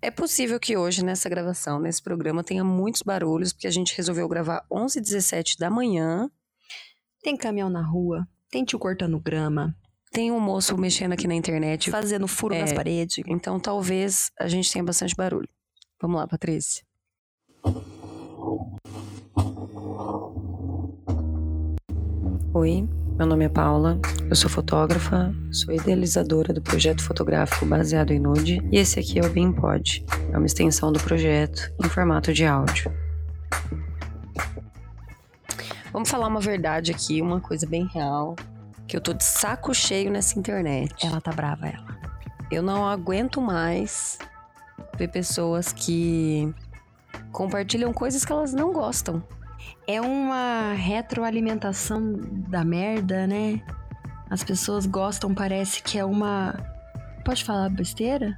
É possível que hoje, nessa gravação, nesse programa, tenha muitos barulhos, porque a gente resolveu gravar 11h17 da manhã. Tem caminhão na rua, tem tio cortando grama, Tem um moço mexendo aqui na internet. fazendo furo É. nas paredes. Então talvez a gente tenha bastante barulho. Vamos lá, Patrícia. Oi, meu nome é Paula, eu sou fotógrafa, sou idealizadora do projeto fotográfico baseado em nude e esse aqui é o BeamPod, é uma extensão do projeto em formato de áudio. Vamos falar uma verdade aqui, uma coisa bem real, que eu tô de saco cheio nessa internet. Ela tá brava, ela. Eu não aguento mais ver pessoas que compartilham coisas que elas não gostam. É uma retroalimentação da merda, né? As pessoas gostam, parece que é uma. Pode falar besteira?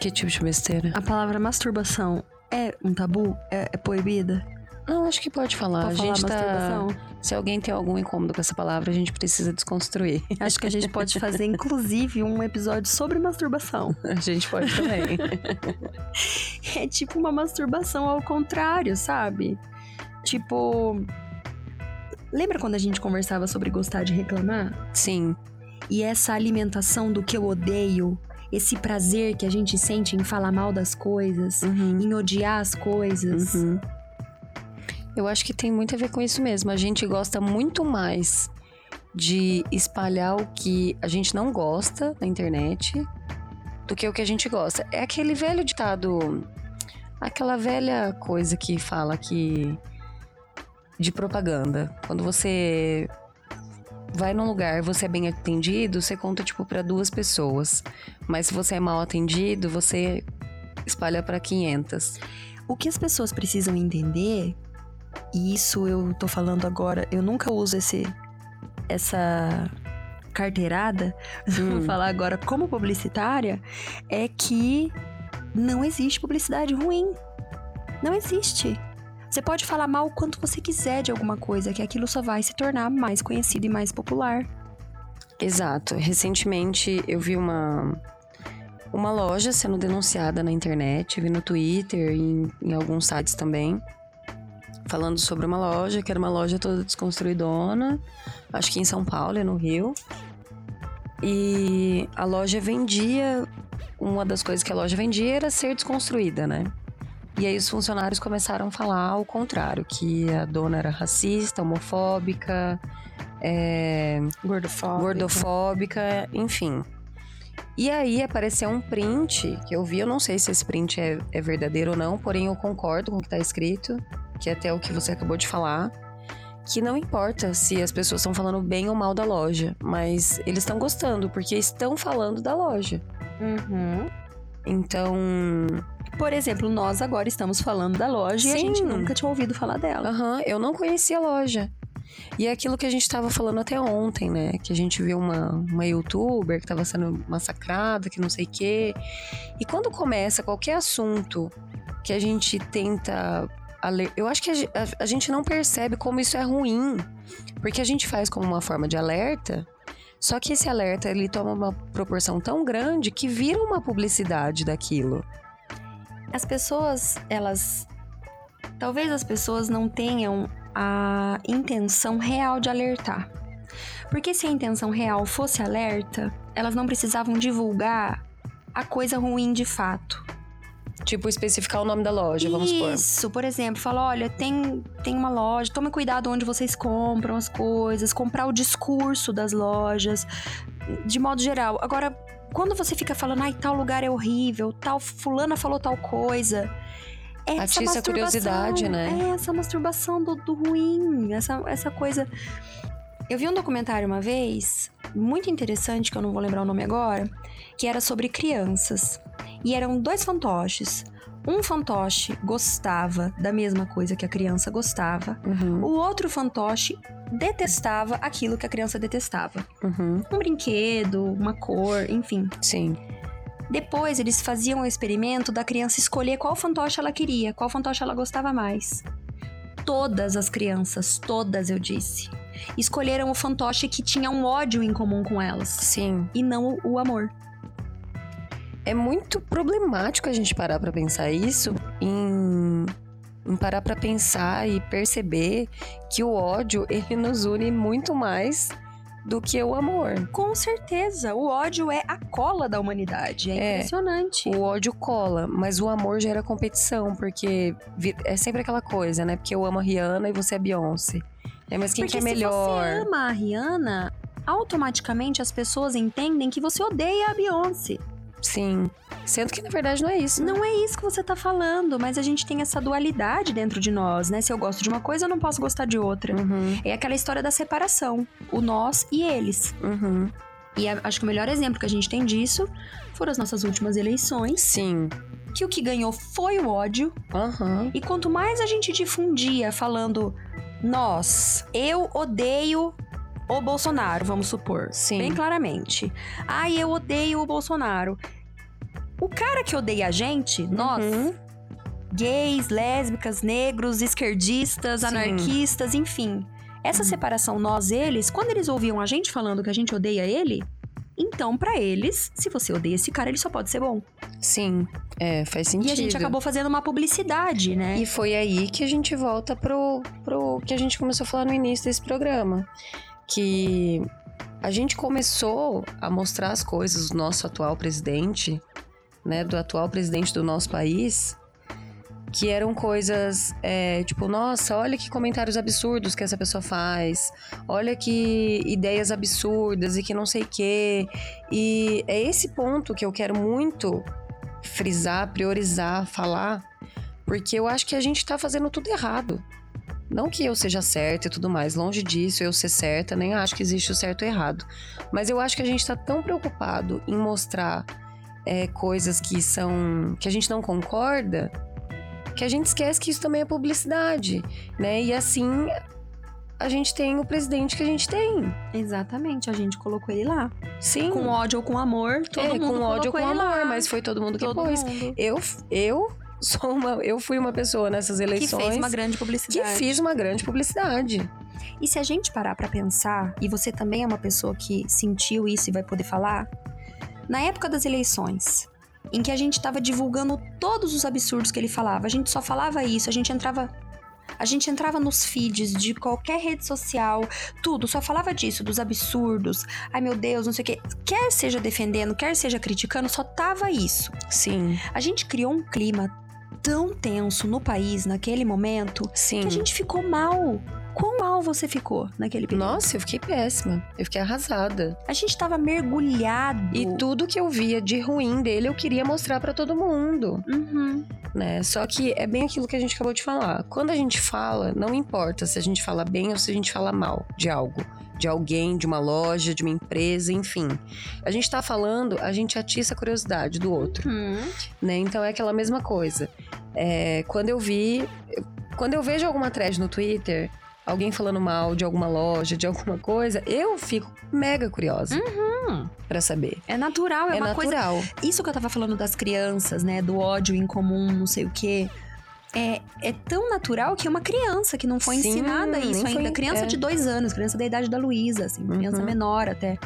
Que tipo de besteira? A palavra masturbação é um tabu? É, é proibida? Não, acho que pode falar. Pode a falar gente tá. masturbação? Se alguém tem algum incômodo com essa palavra, a gente precisa desconstruir. Acho que a gente pode fazer, inclusive, um episódio sobre masturbação. A gente pode também. É tipo uma masturbação ao contrário, sabe? Tipo. Lembra quando a gente conversava sobre gostar de reclamar? Sim. E essa alimentação do que eu odeio, esse prazer que a gente sente em falar mal das coisas, Uhum. em odiar as coisas. Uhum. Eu acho que tem muito a ver com isso mesmo. A gente gosta muito mais de espalhar o que a gente não gosta na internet do que o que a gente gosta. É aquele velho ditado, aquela velha coisa que fala que de propaganda. Quando você vai num lugar, você é bem atendido, você conta tipo para duas pessoas. Mas se você é mal atendido, você espalha para 500. O que as pessoas precisam entender, e isso eu tô falando agora, eu nunca uso esse essa carteirada, Hum. vou falar agora como publicitária, é que não existe publicidade ruim. Não existe. Você pode falar mal o quanto você quiser de alguma coisa, que aquilo só vai se tornar mais conhecido e mais popular. Exato. Recentemente eu vi uma uma loja sendo denunciada na internet, vi no Twitter e em, em alguns sites também, falando sobre uma loja que era uma loja toda desconstruidona, acho que em São Paulo e no Rio. E a loja vendia, uma das coisas que a loja vendia era ser desconstruída, né? E aí os funcionários começaram a falar ao contrário, que a dona era racista, homofóbica, é, Gordofóbica. gordofóbica, enfim. E aí apareceu um print que eu vi, eu não sei se esse print é, é verdadeiro ou não, porém eu concordo com o que tá escrito, que é até o que você acabou de falar. Que não importa se as pessoas estão falando bem ou mal da loja, mas eles estão gostando, porque estão falando da loja. Uhum. Então, Por exemplo, nós agora estamos falando da loja e a Sim. gente nunca tinha ouvido falar dela. Aham, eu não conhecia a loja. E é aquilo que a gente tava falando até ontem, né? Que a gente viu uma, uma youtuber que tava sendo massacrada, que não sei o quê. E quando começa qualquer assunto que a gente tenta. Eu acho que a gente não percebe como isso é ruim. Porque a gente faz como uma forma de alerta. Só que esse alerta ele toma uma proporção tão grande que vira uma publicidade daquilo. As pessoas, elas. Talvez as pessoas não tenham a intenção real de alertar. Porque se a intenção real fosse alerta, elas não precisavam divulgar a coisa ruim de fato. Tipo, especificar o nome da loja, vamos supor. Isso, por exemplo, fala, olha, tem, tem uma loja, tome cuidado onde vocês compram as coisas, comprar o discurso das lojas, de modo geral. Agora, quando você fica falando, ai, tal lugar é horrível, tal fulana falou tal coisa. Essa Atiça a curiosidade, né? É essa masturbação do, do ruim, essa, essa coisa. Eu vi um documentário uma vez, muito interessante, que eu não vou lembrar o nome agora, que era sobre crianças. E eram dois fantoches. Um fantoche gostava da mesma coisa que a criança gostava. Uhum, O outro fantoche detestava aquilo que a criança detestava. uhum, Um brinquedo, uma cor, enfim. sim. Depois eles faziam o experimento da criança escolher qual fantoche ela queria, qual fantoche ela gostava mais. Todas as crianças, todas eu disse, escolheram o fantoche que tinha um ódio em comum com elas Sim. e não o- o amor. É muito problemático a gente parar para pensar isso em, em parar para pensar e perceber que o ódio ele nos une muito mais do que o amor. Com certeza, o ódio é a cola da humanidade, é, é impressionante. O ódio cola, mas o amor gera competição, porque é sempre aquela coisa, né? Porque eu amo a Rihanna e você é Beyoncé. É, mas quem porque que é melhor? Se você ama a Rihanna, automaticamente as pessoas entendem que você odeia a Beyoncé. Sim. Sendo que na verdade não é isso. Não é isso que você tá falando, mas a gente tem essa dualidade dentro de nós, né? Se eu gosto de uma coisa, eu não posso gostar de outra. Uhum. É aquela história da separação, o nós e eles. Uhum. E acho que o melhor exemplo que a gente tem disso foram as nossas últimas eleições. Sim. Que o que ganhou foi o ódio. Uhum. E quanto mais a gente difundia falando, nós, eu odeio o Bolsonaro, vamos supor. Sim. Bem claramente. Ai, eu odeio o Bolsonaro. O cara que odeia a gente, nós, Uhum. gays, lésbicas, negros, esquerdistas, Sim. anarquistas, enfim. Essa separação nós eles, quando eles ouviam a gente falando que a gente odeia ele, então pra eles, se você odeia esse cara, ele só pode ser bom. Sim. É, faz sentido. E a gente acabou fazendo uma publicidade, né? E foi aí que a gente volta pro, pro que a gente começou a falar no início desse programa. Que a gente começou a mostrar as coisas do nosso atual presidente, né? Do atual presidente do nosso país. Que eram coisas, é, tipo, nossa, olha que comentários absurdos que essa pessoa faz. Olha que ideias absurdas e que não sei o quê. E é esse ponto que eu quero muito frisar, priorizar, falar, porque eu acho que a gente tá fazendo tudo errado. Não que eu seja certa e tudo mais, longe disso, eu ser certa, nem acho que existe o certo e o errado. Mas eu acho que a gente tá tão preocupado em mostrar é, coisas que são. que a gente não concorda, que a gente esquece que isso também é publicidade, né? E assim a gente tem o presidente que a gente tem. Exatamente, a gente colocou ele lá. Sim. Com ódio ou com amor, todo é, mundo com ódio ou com amor, lá. mas foi todo mundo que todo pôs. mundo. Eu, eu sou uma, eu fui uma pessoa nessas Que eleições fez uma grande que publicidade. fiz uma grande publicidade. E se a gente parar pra pensar, e você também é uma pessoa que sentiu isso e vai poder falar, na época das eleições, em que a gente tava divulgando todos os absurdos que ele falava, a gente só falava isso, a gente entrava a gente entrava nos feeds de qualquer rede social, tudo, só falava disso, dos absurdos. Ai meu Deus, não sei o quê. Quer seja defendendo, quer seja criticando, só tava isso. Sim, A gente criou um clima tão tenso no país naquele momento sim. que a gente ficou mal. Quão mal você ficou naquele período? Nossa, eu fiquei péssima. Eu fiquei arrasada. A gente tava mergulhado. E tudo que eu via de ruim dele, eu queria mostrar pra todo mundo, Uhum. né? Só que é bem aquilo que a gente acabou de falar. Quando a gente fala, não importa se a gente fala bem ou se a gente fala mal de algo. De alguém, de uma loja, de uma empresa, enfim. A gente tá falando, a gente atiça a curiosidade do outro. Uhum. né? Então é aquela mesma coisa. É, quando eu vi, quando eu vejo alguma thread no Twitter, alguém falando mal de alguma loja, de alguma coisa, eu fico mega curiosa pra saber. É natural, é, É, uma coisa. natural. Isso que eu tava falando das crianças, né? Do ódio em comum, não sei o quê. É, é tão natural que uma criança que não foi Sim, ensinada isso ainda. foi- criança é. de dois anos, criança da idade da Luísa, assim, criança Uhum. menor até.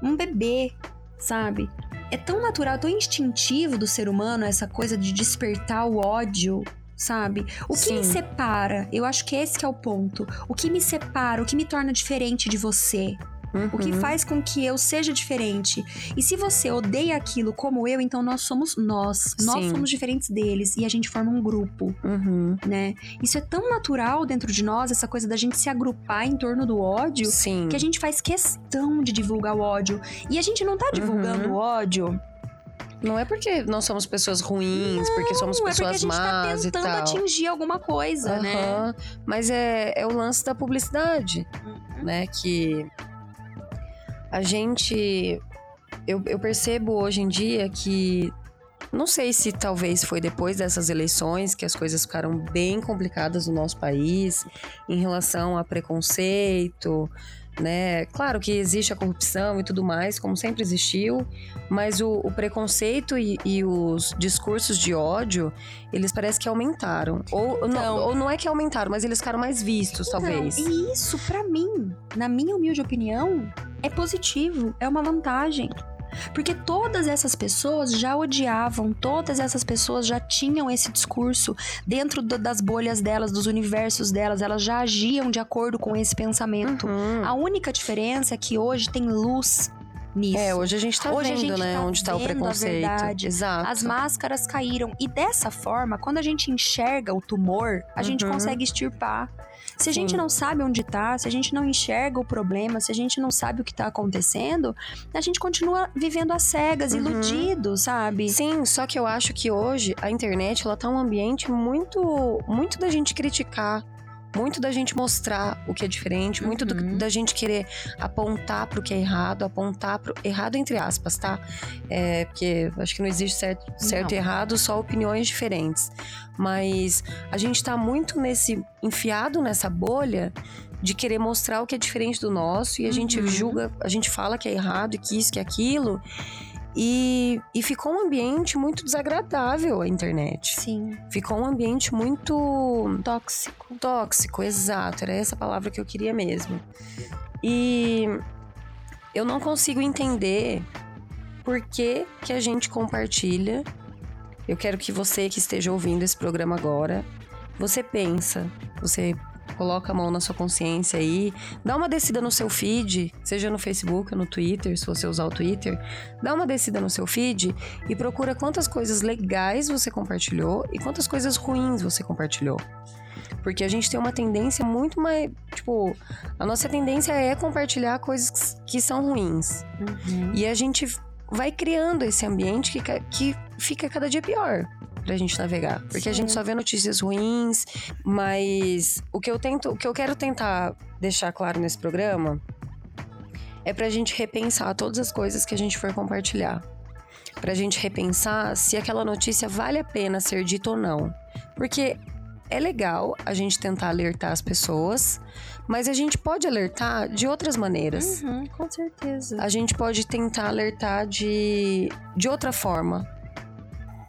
Um bebê, sabe? É tão natural, tão instintivo do ser humano essa coisa de despertar o ódio, sabe? O que me Sim. separa? Eu acho que esse que é o ponto. O que me separa, o que me torna diferente de você? O que Uhum. faz com que eu seja diferente. E se você odeia aquilo como eu, então nós somos nós. Nós Sim. somos diferentes deles e a gente forma um grupo, Uhum. né? Isso é tão natural dentro de nós, essa coisa da gente se agrupar em torno do ódio, Sim. que a gente faz questão de divulgar o ódio. E a gente não tá divulgando Uhum. o ódio, Não é porque nós somos pessoas ruins, porque somos não é porque a pessoas gente tá tentando atingir alguma coisa, né? Aham. Mas é, é o lance da publicidade. Uhum. né? Que a gente. Eu, eu percebo hoje em dia que. Não sei se talvez foi depois dessas eleições que as coisas ficaram bem complicadas no nosso país em relação a preconceito, né? Claro que existe a corrupção e tudo mais, como sempre existiu, mas o, o preconceito e, e os discursos de ódio, eles parecem que aumentaram. Ou, Então. não, ou não é que aumentaram, mas eles ficaram mais vistos, talvez. Não, e isso, pra mim, na minha humilde opinião, é positivo, é uma vantagem. Porque todas essas pessoas já odiavam, todas essas pessoas já tinham esse discurso dentro do, das bolhas delas, dos universos delas, elas já agiam de acordo com esse pensamento. Uhum. A única diferença é que hoje tem luz nisso. É, hoje a gente tá Hoje vendo, gente né, tá onde tá o preconceito. Exato. As máscaras caíram. E dessa forma, quando a gente enxerga o tumor, a gente Uhum. consegue extirpar. Se a gente não sabe onde tá, se a gente não enxerga o problema, se a gente não sabe o que tá acontecendo, a gente continua vivendo às cegas, Uhum. iludido, sabe? Sim, só que eu acho que hoje a internet ela tá um ambiente muito muito da gente criticar, muito da gente mostrar o que é diferente, muito do- Uhum. da gente querer apontar pro que é errado, apontar pro errado entre aspas, tá? É, porque acho que não existe certo, certo e Não. errado, só opiniões diferentes. Mas a gente tá muito nesse enfiado nessa bolha de querer mostrar o que é diferente do nosso e a gente Uhum. julga, a gente fala que é errado e que isso, que é aquilo. E, e ficou um ambiente muito desagradável a internet. Sim. Ficou um ambiente muito Tóxico. tóxico, exato. Era essa palavra que eu queria mesmo. E eu não consigo entender por que, que a gente compartilha. Eu quero que você que esteja ouvindo esse programa agora, você pensa, você coloca a mão na sua consciência aí, dá uma descida no seu feed, seja no Facebook ou no Twitter, se você usar o Twitter, dá uma descida no seu feed e procura quantas coisas legais você compartilhou e quantas coisas ruins você compartilhou. Porque a gente tem uma tendência muito mais. Tipo, a nossa tendência é compartilhar coisas que são ruins. Uhum. E a gente vai criando esse ambiente que, que fica cada dia pior pra gente navegar. Porque a Sim. gente só vê notícias ruins, mas o que eu tento, o que eu quero tentar deixar claro nesse programa é pra gente repensar todas as coisas que a gente for compartilhar. Pra gente repensar se aquela notícia vale a pena ser dita ou não. Porque é legal a gente tentar alertar as pessoas, mas a gente pode alertar de outras maneiras. Uhum, com certeza. A gente pode tentar alertar de, de outra forma.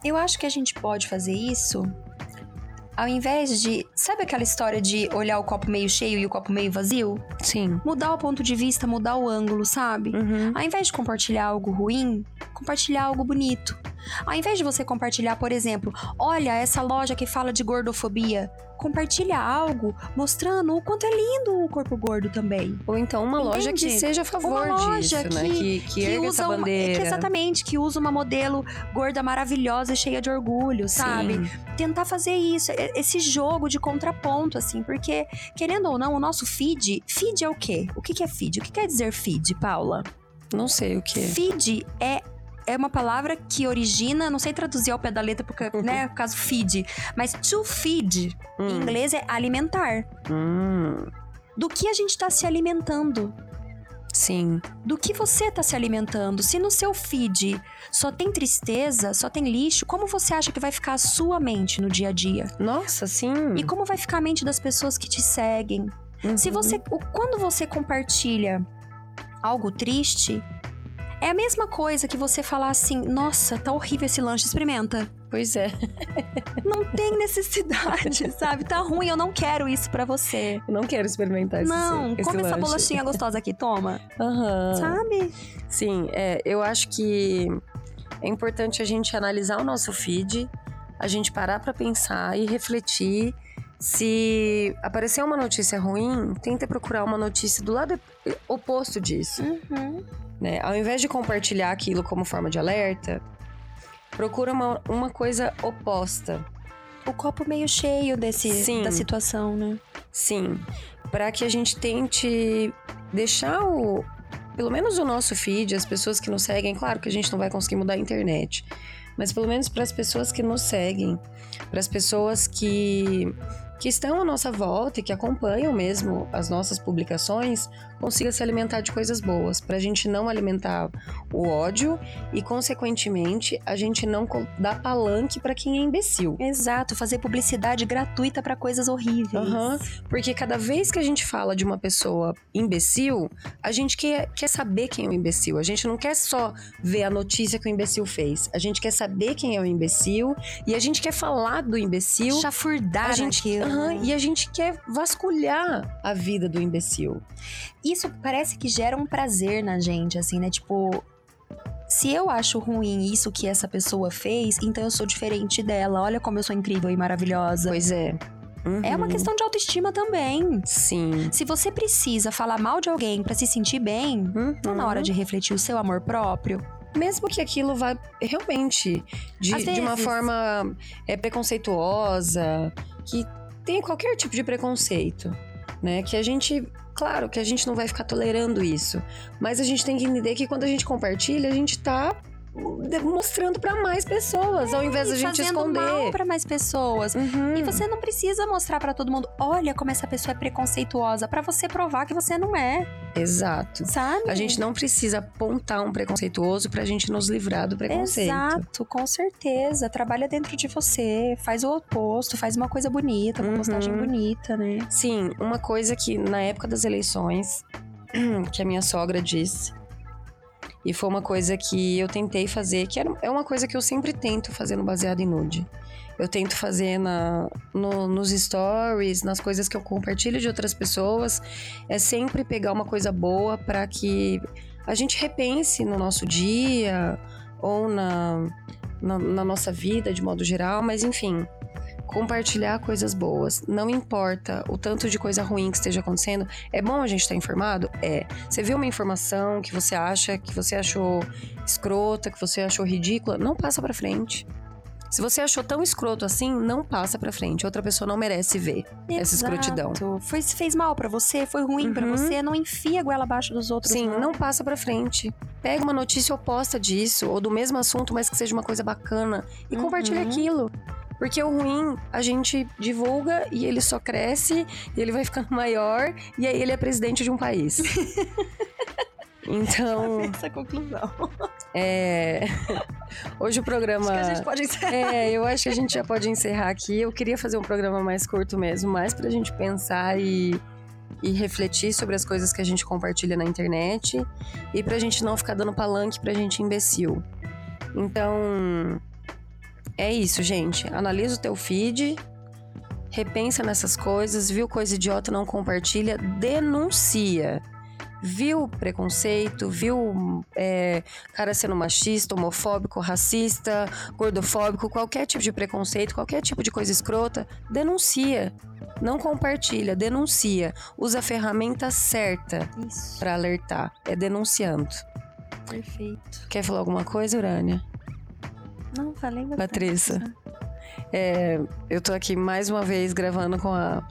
Eu acho que a gente pode fazer isso ao invés de. Sabe aquela história de olhar o copo meio cheio e o copo meio vazio? Sim. Mudar o ponto de vista, mudar o ângulo, sabe? Uhum. Ao invés de compartilhar algo ruim, compartilhar algo bonito. Ao invés de você compartilhar, por exemplo, olha essa loja que fala de gordofobia, compartilha algo mostrando o quanto é lindo o corpo gordo também. Ou então uma loja que Entende? seja a favor Uma loja disso, né? que- Que, que, essa uma, que exatamente, que usa uma modelo gorda maravilhosa e cheia de orgulho, sabe? Sim. tentar fazer isso, esse jogo de contraponto, assim, porque, querendo ou não, o nosso feed. Feed é o quê? O que que é feed? O que quer dizer feed, Paula? Não sei o que. Feed é. É uma palavra que origina, não sei traduzir ao pé da letra, porque, Uhum. né, caso feed, mas to feed, em Hum. inglês é alimentar. Hum. Do que a gente tá se alimentando? Sim. Do que você tá se alimentando? Se no seu feed só tem tristeza, só tem lixo, como você acha que vai ficar a sua mente no dia a dia? Nossa, sim. E como vai ficar a mente das pessoas que te seguem? Se Uhum. você, o- quando você compartilha algo triste, é a mesma coisa que você falar assim: "Nossa, tá horrível esse lanche, experimenta". Pois é. Não tem necessidade, sabe? Tá ruim, eu não quero isso pra você. Eu não quero experimentar esse não, esse come essa lanche. bolachinha gostosa aqui, toma. Aham. Sabe? Sim, é, eu acho que é importante a gente analisar o nosso feed, a gente parar pra pensar e refletir. Se aparecer uma notícia ruim, tenta procurar uma notícia do lado oposto disso, Uhum. né? Ao invés de compartilhar aquilo como forma de alerta, procura uma, uma coisa oposta. O copo meio cheio desse Sim. da situação, né? Sim, para que a gente tente deixar o pelo menos o nosso feed, as pessoas que nos seguem, claro que a gente não vai conseguir mudar a internet, mas pelo menos para as pessoas que nos seguem, para as pessoas que que estão à nossa volta e que acompanham mesmo as nossas publicações, consiga se alimentar de coisas boas, para a gente não alimentar o ódio e, consequentemente, a gente não dar palanque para quem é imbecil. Exato, fazer publicidade gratuita pra coisas horríveis. Aham. Porque cada vez que a gente fala de uma pessoa imbecil, a gente quer, quer saber quem é o imbecil. A gente não quer só ver a notícia que o imbecil fez. A gente quer saber quem é o imbecil e a gente quer falar do imbecil. Chafurdar A gente, aquilo. Né? e a gente quer vasculhar a vida do imbecil. Isso parece que gera um prazer na gente, assim, né? Tipo, se eu acho ruim isso que essa pessoa fez, então eu sou diferente dela. Olha como eu sou incrível e maravilhosa. Pois é. Uhum. É uma questão de autoestima também. Sim. Se você precisa falar mal de alguém para se sentir bem, Uhum. tá na hora de refletir o seu amor próprio. Mesmo que aquilo vá realmente de, de uma forma é, preconceituosa, que tenha qualquer tipo de preconceito, né? Que a gente, claro, que a gente não vai ficar tolerando isso, mas a gente tem que entender que quando a gente compartilha, a gente tá mostrando pra mais pessoas, ao invés da gente mal esconder. para mais pessoas. Uhum. E você não precisa mostrar pra todo mundo, olha como essa pessoa é preconceituosa, pra você provar que você não é, Exato. sabe? A gente não precisa apontar um preconceituoso pra gente nos livrar do preconceito. Exato, com certeza. Trabalha dentro de você, faz o oposto, faz uma coisa bonita, uma Uhum. postagem bonita, né? Sim, uma coisa que na época das eleições, que a minha sogra disse, e foi uma coisa que eu tentei fazer, que é uma coisa que eu sempre tento fazer no Baseado em Nude. Eu tento fazer na, no- nos stories, nas coisas que eu compartilho de outras pessoas, é sempre pegar uma coisa boa para que a gente repense no nosso dia ou na, na, na nossa vida de modo geral, mas enfim, compartilhar coisas boas. Não importa o tanto de coisa ruim que esteja acontecendo. É bom a gente estar informado? É. Você viu uma informação que você acha, que você achou escrota, que você achou ridícula? Não passa pra frente. Se você achou tão escroto assim, não passa pra frente. Outra pessoa não merece ver essa escrotidão. Exato. Foi, fez mal pra você, foi ruim pra Uhum. você, não enfia a goela abaixo dos outros. Sim, não passa pra frente. Pega uma notícia oposta disso, ou do mesmo assunto, mas que seja uma coisa bacana, e Uhum. compartilha aquilo. Porque o ruim a gente divulga e ele só cresce, e ele vai ficando maior, e aí ele é presidente de um país. então, Essa conclusão. é. Hoje o programa. Acho que a gente pode encerrar. É, eu acho que a gente já pode encerrar aqui. Eu queria fazer um programa mais curto mesmo, mais pra gente pensar e, e refletir sobre as coisas que a gente compartilha na internet e pra gente não ficar dando palanque pra gente imbecil. Então, é isso, gente. Analisa o teu feed, repensa nessas coisas, viu coisa idiota, não compartilha, denuncia. Viu preconceito, viu é, cara sendo machista, homofóbico, racista, gordofóbico, qualquer tipo de preconceito, qualquer tipo de coisa escrota, denuncia. Não compartilha, denuncia. Usa a ferramenta certa pra alertar. É denunciando. perfeito. Quer falar alguma coisa, Urânia? Não, falei bastante. Patrícia. É, eu tô aqui mais uma vez gravando com a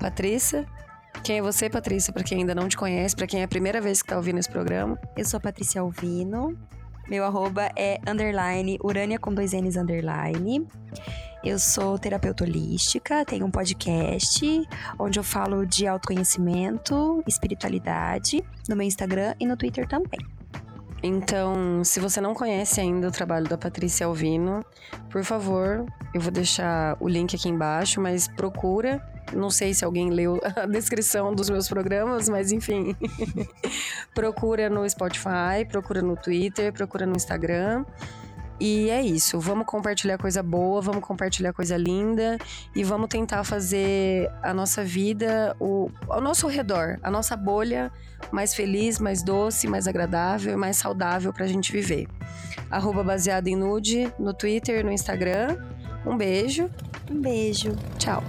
Patrícia. Quem é você, Patrícia? Pra quem ainda não te conhece, pra quem é a primeira vez que tá ouvindo esse programa. Eu sou a Patrícia Alvino. Meu arroba é underline, urânia com dois N's underline. Eu sou terapeuta holística, tenho um podcast onde eu falo de autoconhecimento, espiritualidade, no meu Instagram e no Twitter também. Então, se você não conhece ainda o trabalho da Patrícia Alvino, por favor, eu vou deixar o link aqui embaixo, mas procura. Não sei se alguém leu a descrição dos meus programas, mas enfim. procura no Spotify, procura no Twitter, procura no Instagram. E é isso, vamos compartilhar coisa boa, vamos compartilhar coisa linda e vamos tentar fazer a nossa vida, o, ao nosso redor, a nossa bolha mais feliz, mais doce, mais agradável e mais saudável pra gente viver. Arroba baseado em nude no Twitter, no Instagram. Um beijo, Um beijo. tchau.